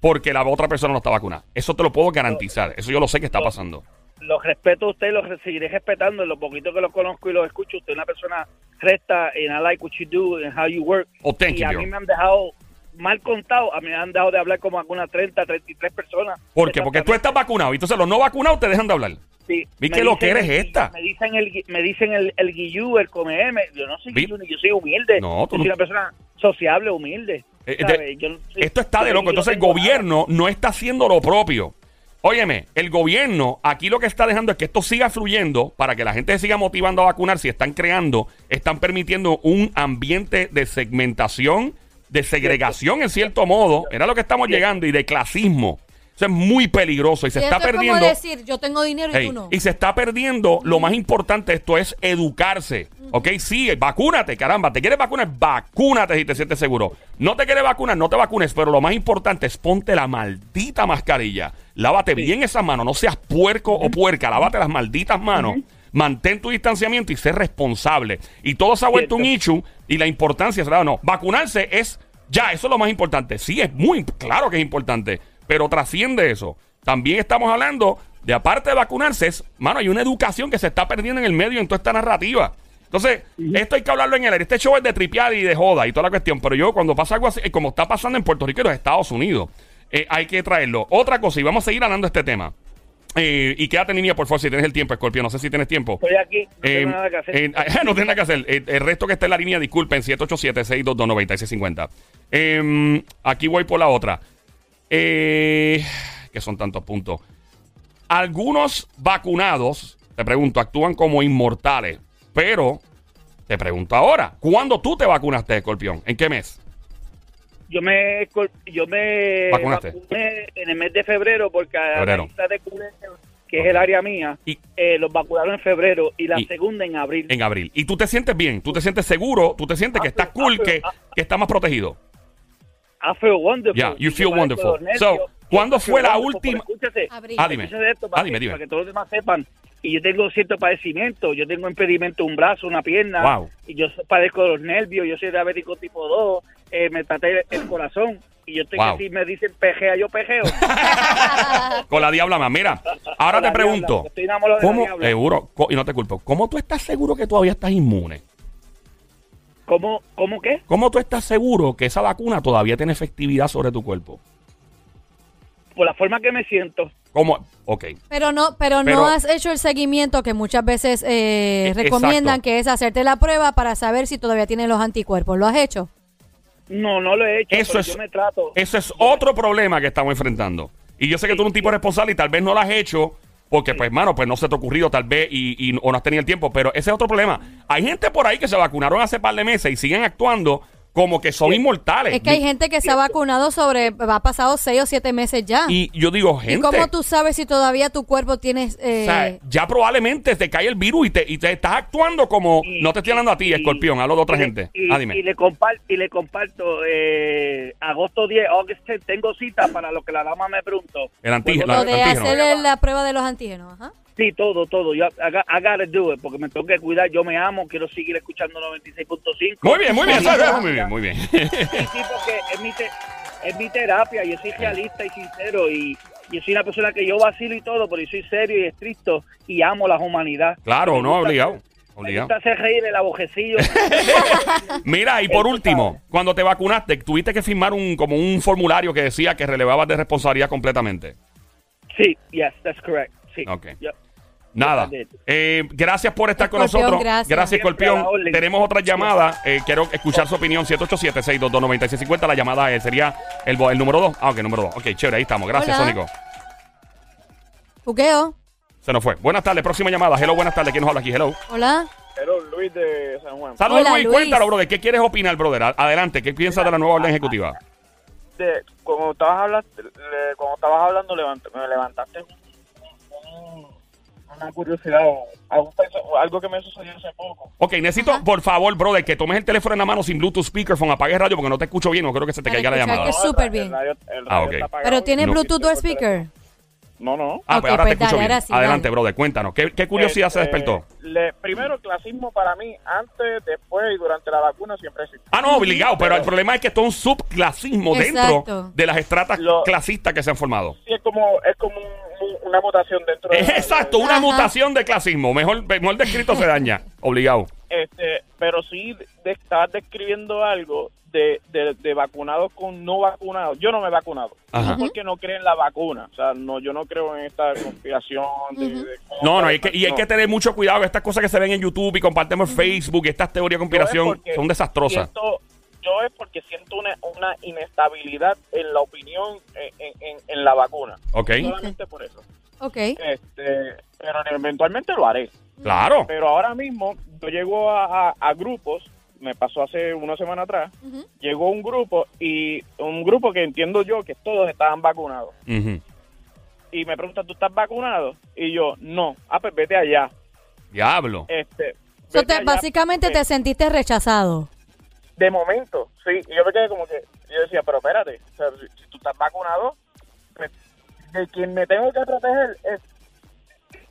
porque la otra persona no está vacunada. Eso te lo puedo garantizar. Eso yo lo sé que está pasando. Los respeto a usted, los seguiré respetando. En lo poquito que los conozco y los escucho, usted es una persona recta and I like what you do and how you work. Oh, thank y you, a mí me han dejado mal contado, a mí me han dejado de hablar como algunas 30, 33 personas. ¿Por qué? Porque tú estás vacunado. y Entonces los no vacunados te dejan de hablar. Sí, Vi que lo que eres el- esta. Me dicen el, me dicen el, el guillú, el come M. Yo no soy guillú, ni yo soy humilde. No, tú yo no- soy una persona sociable, humilde. Eh, soy- Esto está de loco. Entonces el gobierno no está haciendo lo propio. Óyeme, el gobierno aquí lo que está dejando es que esto siga fluyendo para que la gente se siga motivando a vacunar. Si están creando, están permitiendo un ambiente de segmentación, de segregación en cierto modo. Era lo que estamos llegando y de clasismo. Eso es muy peligroso y se Y está esto es perdiendo. como decir, yo tengo dinero y tú no. Y se está perdiendo. Lo más importante de esto es educarse. ¿Ok? Sí, vacúnate, caramba. ¿Te quieres vacunar? Vacúnate si te sientes seguro. No te quieres vacunar, no te vacunes. Pero lo más importante es ponte la maldita mascarilla. Lávate bien esas manos. No seas puerco o puerca. Lávate las malditas manos. Mantén tu distanciamiento y sé responsable. Y todo se ha vuelto un issue. Y la importancia, ¿verdad? No, vacunarse es ya, eso es lo más importante. Sí, es muy claro que es importante. Pero trasciende eso. También estamos hablando de, aparte de vacunarse, es, mano, hay una educación que se está perdiendo en el medio en toda esta narrativa. Entonces, esto hay que hablarlo en el aire. Este show es de tripear y de joda y toda la cuestión. Pero yo, cuando pasa algo así, eh, como está pasando en Puerto Rico y los Estados Unidos, eh, hay que traerlo. Otra cosa, y vamos a seguir hablando de este tema. Eh, y quédate en línea, por favor, si tienes el tiempo, Scorpio. No sé si tienes tiempo. Estoy aquí, no Eh, tengo nada que hacer. eh, no tiene nada que hacer. Eh, el resto que está en la línea, disculpen, 787-622-9650. Eh, aquí voy por la otra. Eh, que son tantos puntos. Algunos vacunados, te pregunto, actúan como inmortales. Pero, te pregunto ahora, ¿cuándo tú te vacunaste, Escorpión? ¿En qué mes? Yo me yo me ¿Vacunaste? vacuné en el mes de febrero porque Febrero. la isla de Culebra, que es el área mía, Y- eh, los vacunaron en febrero y la Y- segunda en abril. En abril. ¿Y tú te sientes bien? ¿Tú te sientes seguro? ¿Tú te sientes que Ah, estás pero- cool? ah, Que, pero- que estás más protegido? I feel wonderful. Yeah, you feel wonderful. So, ¿cuándo fue la última- Escúchate, Abril. Ah, dime. escúchate esto para, Ah, dime, que, dime. para que todos los demás sepan. Y yo tengo cierto padecimiento. Yo tengo impedimento de un brazo, una pierna. Wow. Y yo padezco de los nervios. Yo soy diabético tipo 2. Eh, me traté el corazón. Y yo estoy Wow. que si me dicen pejea, yo pejeo. *laughs* Con la diabla más. Mira, ahora Con te pregunto. diabla, estoy enamorado de la ¿Cómo, seguro, y no te culpo, ¿cómo tú estás seguro que todavía estás inmune? ¿Cómo, ¿Cómo qué? ¿Cómo tú estás seguro que esa vacuna todavía tiene efectividad sobre tu cuerpo? Por la forma que me siento. ¿Cómo? Ok. Pero no, pero, Pero- no has hecho el seguimiento que muchas veces eh, E- recomiendan, exacto. que es hacerte la prueba para saber si todavía tienes los anticuerpos. ¿Lo has hecho? No, no lo he hecho. Eso pero es- yo me trato. Ese es otro problema que estamos enfrentando. Y yo sé que tú eres un tipo responsable y tal vez no lo has hecho porque, pues, mano, pues no se te ha ocurrido tal vez y, y- o no has tenido el tiempo. Pero ese es otro problema. Hay gente por ahí que se vacunaron hace par de meses y siguen actuando como que son inmortales. Es que hay gente que se ha vacunado sobre, ha pasado seis o siete meses ya. Y yo digo, ¿Y gente. cómo tú sabes si todavía tu cuerpo tienes... eh, O sea, ya probablemente te cae el virus y te, y te estás actuando como. Y- no te estoy hablando a ti, y- escorpión, hablo de otra y gente. Y, ah, dime. y le comparto, y le comparto eh, agosto 10, August 10, tengo cita para lo que la dama me preguntó. El antígeno, lo de antígeno. hacer la prueba de los antígenos. Ajá. Sí, todo, todo. Yo, I, gotta do it, porque me tengo que cuidar. Yo me amo, quiero seguir escuchando 96.5. Muy bien, muy bien, muy bien, muy bien. Sí, sí, porque es mi, te- es mi terapia. Yo soy realista y sincero. Y yo soy una persona que yo vacilo y todo, pero yo soy serio y estricto y amo la humanidad. claro, no, gusta- obligado. Me Obligado. gusta hacer reír el abojecillo. *laughs* Mira, y por último, sabe. cuando te vacunaste, tuviste que firmar un como un formulario que decía que relevabas de responsabilidad completamente. sí, yes, that's correct. Sí. Ok. Yep. Nada. Eh, gracias por estar con nosotros. gracias. Gracias, Escorpión. Tenemos otra llamada. Eh, quiero escuchar su opinión. 787-622-9650. La llamada eh, sería el, bo- el número 2. Ah, ok, número 2. Ok, chévere, ahí estamos. Gracias, Hola. Sónico. Juqueo. Se nos fue. Buenas tardes. Próxima llamada. Hello, buenas tardes. ¿Quién nos habla aquí? Hello. Hola. Pero Luis de San Juan. Saludos, Hola, Luis. Luis. Cuéntalo, brother. ¿Qué quieres opinar, brother? Adelante. ¿Qué piensas de la nueva orden ejecutiva? De, cuando estabas hablando, le- cuando estabas hablando levant- me levantaste un- una curiosidad o algo, que me sucedió hace poco. Ok, necesito, por favor, brother, que tomes el teléfono en la mano sin Bluetooth speakerphone. Apague el radio porque no te escucho bien. No creo que se te Para caiga la llamada. que el súper bien. el radio- el Ah, radio ok. está apagado Pero tiene No. Bluetooth o speaker. No, no. Ah, pues ahora te pues escucho dale, bien. ahora sí, Adelante, dale. brother. Cuéntanos. ¿Qué, qué curiosidad se Este, despertó? le- primero, el clasismo para mí, antes, después y durante la vacuna siempre existe. Ah, no, obligado, pero el problema es que esto es un subclasismo dentro de las estratas Lo- clasistas que se han formado. Sí, es como, es como un- un- una mutación dentro de... Es exacto, una Ajá. mutación de clasismo. Mejor, mejor descrito se daña. *laughs* Obligado. Este, pero sí de, estar describiendo algo de, de, de vacunados con no vacunados. Yo no me he vacunado. Ajá. Porque no creen en la vacuna. O sea, no, yo no creo en esta conspiración de... No, no, hay que, y hay que tener mucho cuidado. Estas cosas que se ven en YouTube y compartimos en Facebook, estas teorías de conspiración son desastrosas. siento- yo es porque siento una, una inestabilidad en la opinión en, en- en- en la vacuna. ¿Ok? Solamente por eso. Ok. Este, pero eventualmente lo haré. Claro. Pero ahora mismo yo llego a, a- a grupos, me pasó hace una semana atrás, llegó un grupo y un grupo que entiendo yo que todos estaban vacunados. Y me preguntan, ¿tú estás vacunado? Y yo, no. Ah, pues vete allá. Diablo. Este, So, vete te- allá, básicamente te sentiste rechazado. De momento, sí. Y yo me quedé como que, yo decía, pero espérate, o sea, si, si tú estás vacunado, pues, de quien me tengo que proteger es...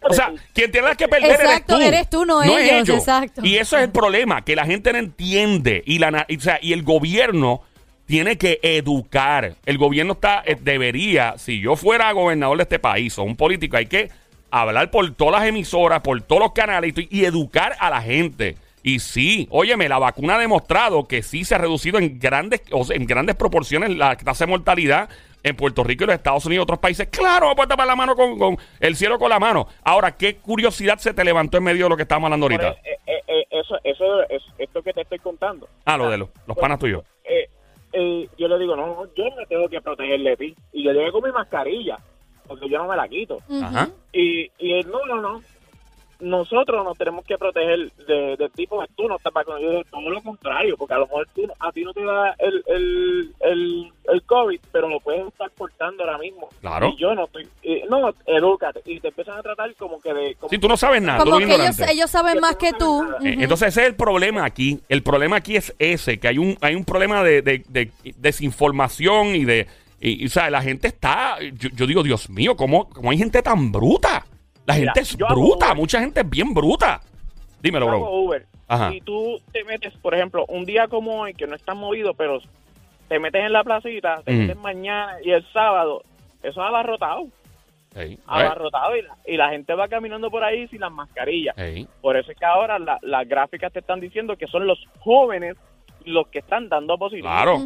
O sea, quien tiene que perder Exacto, eres tú. eres tú, no es ellos, exacto. Y eso es el problema, que la gente no entiende. Y, la, y, o sea, y el gobierno tiene que educar. El gobierno está eh, debería, si yo fuera gobernador de este país o un político, hay que hablar por todas las emisoras, por todos los canales y, y educar a la gente. Y sí, óyeme, la vacuna ha demostrado que sí se ha reducido en grandes, o sea, en grandes proporciones la tasa de mortalidad en Puerto Rico y los Estados Unidos y otros países. Claro, puede tapar la mano con, con el cielo con la mano. Ahora, ¿qué curiosidad se te levantó en medio de lo que estábamos hablando ahorita? e- eh, eh, eso, eso es esto que te estoy contando. Ah, lo de los, los panas tuyos. Eh, eh, yo le digo, no, no, yo me tengo que proteger de ti. Y yo llegué con mi mascarilla, porque yo no me la quito. Ajá. Y, y él, no, no, no. Nosotros nos tenemos que proteger de, del tipo de tú no estás vacunado. Todo lo contrario, porque a lo mejor tú, a ti no te da el, el, el, el COVID, pero lo puedes estar portando ahora mismo. Claro. Y yo no estoy. y, no, edúcate. Y te empiezan a tratar como que de. Como Si tú no sabes nada, Como que ellos, ellos saben Que más tú que no tú. Eh. Entonces ese es el problema aquí. El problema aquí es ese, que hay un, hay un problema de, de- de desinformación y de... Y, y, o sea, la gente está... Yo, yo digo, Dios mío, ¿cómo, cómo hay gente tan bruta? La Mira, gente es bruta, mucha gente es bien bruta. Dímelo, Yo bro. hago Uber. Ajá. Y tú te metes, por ejemplo, un día como hoy, que no estás movido, pero te metes en la placita, te Mm. metes mañana y el sábado, eso es abarrotado. Abarrotado y la, y la gente va caminando por ahí sin las mascarillas. Por eso es que ahora la- las gráficas te están diciendo que son los jóvenes los que están dando positivo. Claro.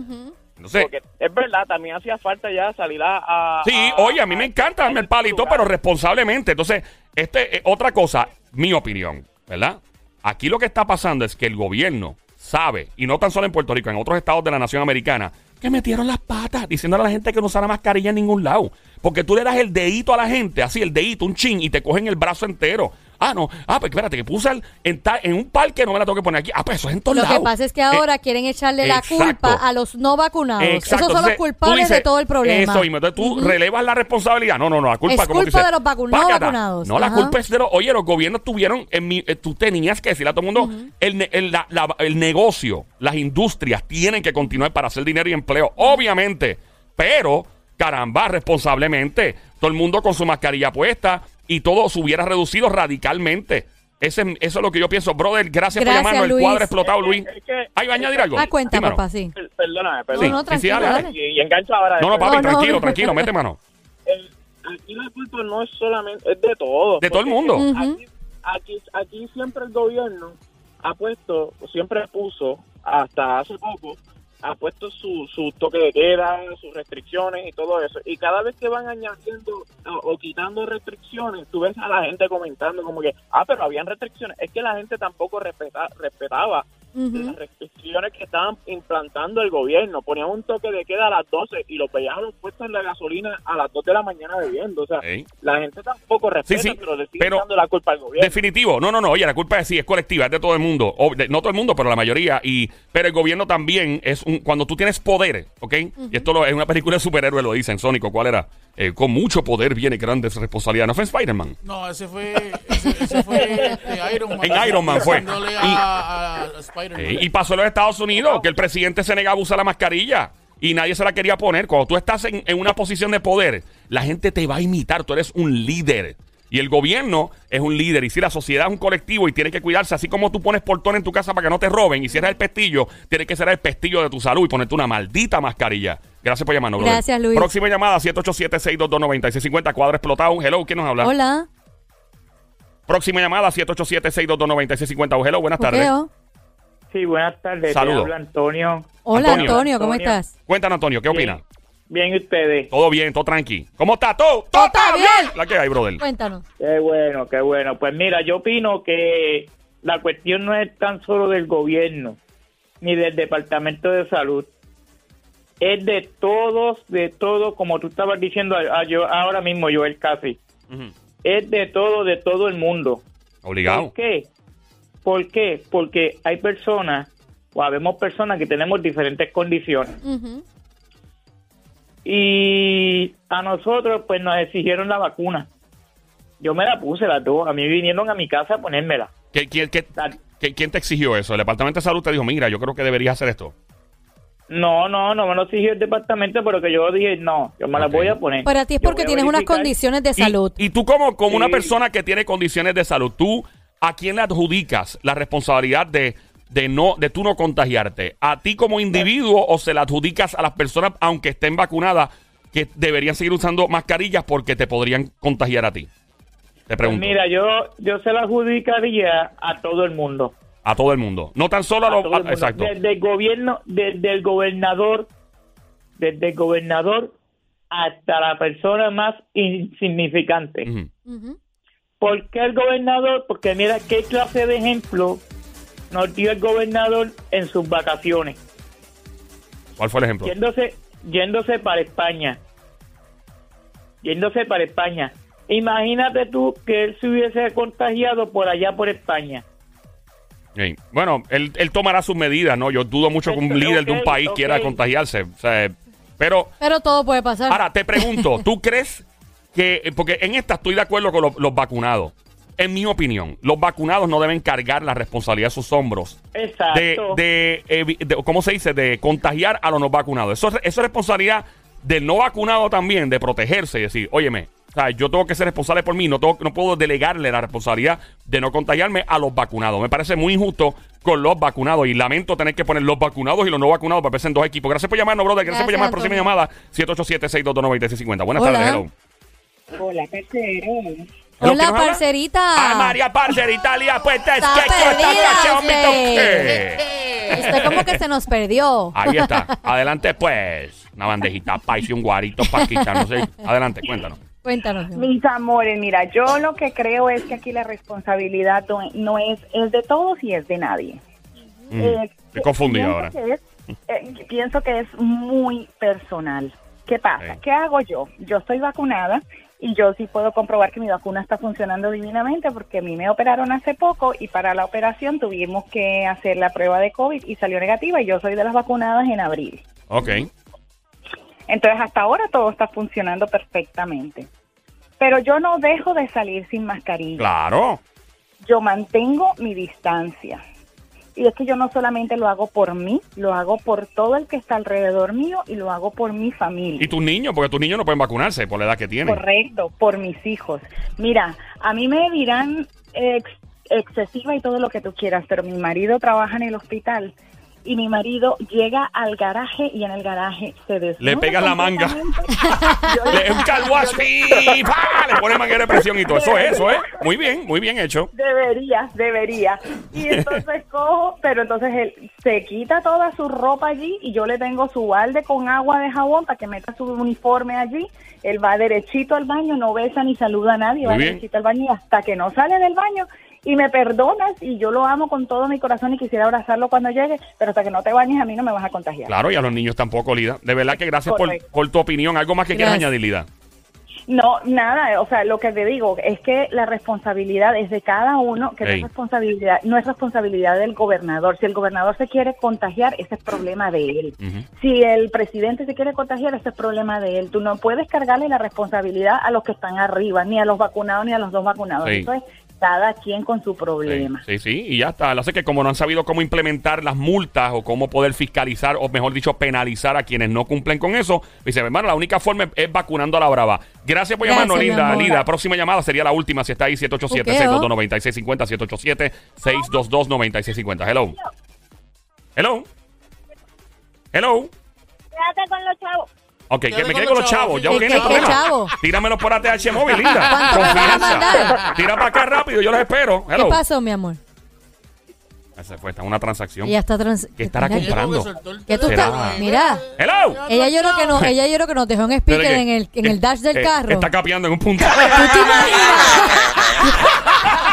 Ujú. Entonces, Porque es verdad, también hacía falta ya salir a... a- Sí, a- oye, a mí me encanta darme el palito, pero responsablemente. Entonces, este eh, otra cosa, mi opinión, ¿verdad? Aquí lo que está pasando es que el gobierno sabe, y no tan solo en Puerto Rico, en otros estados de la nación americana, que metieron las patas diciéndole a la gente que no usara mascarilla en ningún lado. Porque tú le das el dedito a la gente, así el dedito, un chin, y te cogen el brazo entero. Ah, no. Ah, pues espérate, que puse en, ta- en un parque, no me la tengo que poner aquí. Ah, pues eso es en todos Lo lados. que pasa es que Eh, ahora quieren echarle la exacto. culpa a los no vacunados. Exacto. Esos son Entonces, los culpables dices, de todo el problema. Eso mismo. Entonces tú relevas la responsabilidad. No, no, no. La culpa Es como culpa de los vacu- no vacunados. No, la culpa es de los. Oye, los gobiernos tuvieron. En mi, eh, tú tenías que decirle a todo el mundo: el, ne- el- la- la- el negocio, las industrias tienen que continuar para hacer dinero y empleo. Obviamente. Pero, caramba, responsablemente. Todo el mundo con su mascarilla puesta y todo se hubiera reducido radicalmente. Ese, es- eso es lo que yo pienso. Brother, gracias, Gracias, por llamarnos. El cuadro explotado, Es que- Luis. es que- va a añadir algo. Ah, cuenta, Dímelo. papá, sí. Per- Perdóname, No, perdóname. no, sí, tranquilo, dale, dale. dale. Y, y engancho ahora. No, no, papi, No, no. tranquilo, tranquilo. Mete mano. El- aquí la culpa no es solamente, es de todo. De todo el mundo. Aquí, aquí, aquí siempre el gobierno ha puesto, siempre puso, hasta hace poco, ha puesto su, su toque de queda, sus restricciones y todo eso. Y cada vez que van añadiendo o, quitando restricciones, tú ves a la gente comentando como que, ah, pero habían restricciones. Es que la gente tampoco respeta, respetaba las restricciones que estaban implantando el gobierno. Ponían un toque de queda a las 12 y los puestos en la gasolina a las 2 de la mañana bebiendo. O sea, la gente tampoco respeta, Sí, sí, pero le sigue pero- dando la culpa al gobierno. Definitivo. No, no, no. Oye, la culpa es sí, es colectiva, es de todo el mundo. O de- no todo el mundo, pero la mayoría. Y, pero el gobierno también es un. Cuando tú tienes poder, ¿ok? Y esto lo, es una película de superhéroe, lo dicen, Sónico. ¿Cuál era? Eh, con mucho poder viene grandes responsabilidades. ¿No fue en Spider-Man? No, ese fue, ese, ese fue este, Iron Man. En Iron Man fue. A, a Spider-Man. Eh, y pasó en los Estados Unidos, que el presidente se negaba a usar la mascarilla. Y nadie se la quería poner. Cuando tú estás en, en una posición de poder, la gente te va a imitar. Tú eres un líder. Y el gobierno es un líder. Y si la sociedad es un colectivo y tiene que cuidarse, así como tú pones portón en tu casa para que no te roben y cierras el pestillo, tiene que cerrar el pestillo de tu salud y ponerte una maldita mascarilla. Gracias por llamarnos, brother. Gracias, Luis. Próxima llamada, 787-622-9650. Cuadro explotado. Hello, ¿quién nos habla? Hola. Próxima llamada, 787-622-9650. Hello, buenas tardes. Sí, buenas tardes. Saludos. Habla Antonio. Hola, Antonio. Antonio, ¿cómo Antonio. estás? Cuéntanos, Antonio, ¿qué opinas? Bien, ¿y ustedes? Todo bien, todo tranqui. ¿Cómo está? ¿Todo? ¿Todo está bien. La que hay, brother. Cuéntanos. Qué bueno, qué bueno. Pues mira, yo opino que la cuestión no es tan solo del gobierno ni del Departamento de Salud. Es de todos, de todos, como tú estabas diciendo a- a yo, ahora mismo, Joel Casi. Es de todo, de todo el mundo. Obligado. ¿Por qué? ¿Por qué? Porque hay personas, o habemos personas que tenemos diferentes condiciones. Y a nosotros, pues nos exigieron la vacuna. Yo me la puse las dos. A mí vinieron a mi casa a ponérmela. ¿Qué- quién, qué- La- qué- quién te exigió eso? ¿El Departamento de Salud te dijo, mira, yo creo que deberías hacer esto? No, no, no me lo exigió el departamento, pero que yo dije, no, yo me la Ok. voy a poner. Pero a ti es porque tienes unas condiciones de salud. Y, tú como, como una persona que tiene condiciones de salud, ¿tú a quién le adjudicas la responsabilidad de, de, no, de tú no contagiarte? ¿A ti como individuo o se la adjudicas a las personas, aunque estén vacunadas, que deberían seguir usando mascarillas porque te podrían contagiar a ti? Te Pues pregunto. mira, yo, yo se la adjudicaría a todo el mundo. a todo el mundo. No tan solo a A los... a- exacto. Desde el gobierno, desde el gobernador, desde el gobernador hasta la persona más insignificante. ¿Por qué el gobernador? Porque mira qué clase de ejemplo nos dio el gobernador en sus vacaciones, ¿Cuál fue el ejemplo? yéndose, yéndose para España, yéndose para España. Imagínate tú que él se hubiese contagiado por allá por España. Sí. Bueno, él, él tomará sus medidas, ¿no? Yo dudo mucho que un líder de un país quiera contagiarse. O sea, pero Pero todo puede pasar. ahora te pregunto, ¿tú crees que, porque en esta estoy de acuerdo con los, los vacunados, en mi opinión, los vacunados no deben cargar la responsabilidad a sus hombros de, Exacto. de, de- ¿cómo se dice? De contagiar a los no vacunados. Eso, es- eso es responsabilidad del no vacunado también, de protegerse y decir, óyeme, o sea, yo tengo que ser responsable por mí, no, tengo, no puedo delegarle la responsabilidad de no contagiarme a los vacunados. Me parece muy injusto con los vacunados y lamento tener que poner los vacunados y los no vacunados para verse en dos equipos. Gracias por llamarnos, brother. Gracias, por llamar. Próxima llamada, 787-622-9650. Buenas Hola. tardes, hello. Hola, parcero. Hello, ¿quién Hola, parcerita. Ah, María Parcer, Italia, pues es Está que. Usted como que se nos perdió. Ahí está. Adelante, pues. Una bandejita país y un guarito paquita, no sé. Adelante, cuéntanos. Cuéntanos. mi. Mis amores, mira, yo lo que creo es que aquí la responsabilidad no, no es, es de todos y es de nadie. Mm, Eh, Estoy confundido pienso ahora. que es- eh, pienso que es muy personal. ¿Qué pasa? Sí. ¿Qué hago yo? Yo estoy vacunada y yo sí puedo comprobar que mi vacuna está funcionando divinamente porque a mí me operaron hace poco y para la operación tuvimos que hacer la prueba de COVID y salió negativa y yo soy de las vacunadas en abril. Ok. Entonces, hasta ahora todo está funcionando perfectamente. Pero yo no dejo de salir sin mascarilla. Claro. Yo mantengo mi distancia. Y es que yo no solamente lo hago por mí, lo hago por todo el que está alrededor mío y lo hago por mi familia. Y tus niños, porque tus niños no pueden vacunarse por la edad que tienen. Correcto, por mis hijos. Mira, a mí me dirán ex- excesiva y todo lo que tú quieras, pero mi marido trabaja en el hospital y mi marido llega al garaje y en el garaje se desnuda. Le pegas la manga. *laughs* Le, pone manguera de presión y todo. Eso es, eso es. Muy bien, muy bien hecho. Debería, debería. Y *laughs* entonces cojo, pero entonces él se quita toda su ropa allí y yo le tengo su balde con agua de jabón para que meta su uniforme allí. Él va derechito al baño, no besa ni saluda a nadie, Muy va bien. derechito al baño y hasta que no sale del baño y me perdonas y yo lo amo con todo mi corazón y quisiera abrazarlo cuando llegue, pero hasta que no te bañes a mí no me vas a contagiar. Claro, y a los niños tampoco, Lida. De verdad que gracias por, tu opinión. ¿Algo más que quieras añadir, Lida? No, nada, o sea, lo que te digo es que la responsabilidad es de cada uno, que no Ey. es responsabilidad, no es responsabilidad del gobernador. Si el gobernador se quiere contagiar, ese es problema de él. Si el presidente se quiere contagiar, ese es problema de él. Tú no puedes cargarle la responsabilidad a los que están arriba, ni a los vacunados ni a los dos vacunados. Sí. Eso es cada quien con su problema. sí, sí, y ya está. Lo hace que como no han sabido cómo implementar las multas o cómo poder fiscalizar o mejor dicho penalizar a quienes no cumplen con eso, dice, hermano, la única forma es- vacunando a la brava. Gracias por llamarnos, Linda. Lida, próxima llamada sería la última si está ahí 787-622-9650, 787-622-9650. Hello. Hello. Hello. Quédate con los chavos. Ok, que me quede con los chavos. chavos, Ya ¿Qué- no hay qué- qué problema. chavo? Tíramelo por ATH móvil, Linda. ¿Cuánto me vas a Confianza. mandar? Tira para acá rápido, yo los espero. ¿Qué Hello. pasó, mi amor? Se fue, está en una transacción. Ella está trans... ¿Qué estará Mira, comprando? ¿Qué tú ¿Será? estás? Mira. Hello. Ella lloró que no, ella lloró que nos dejó un speaker que- en el, en el dash del eh, carro. Está capeando en un punto. ¿Tú te imaginas? *laughs*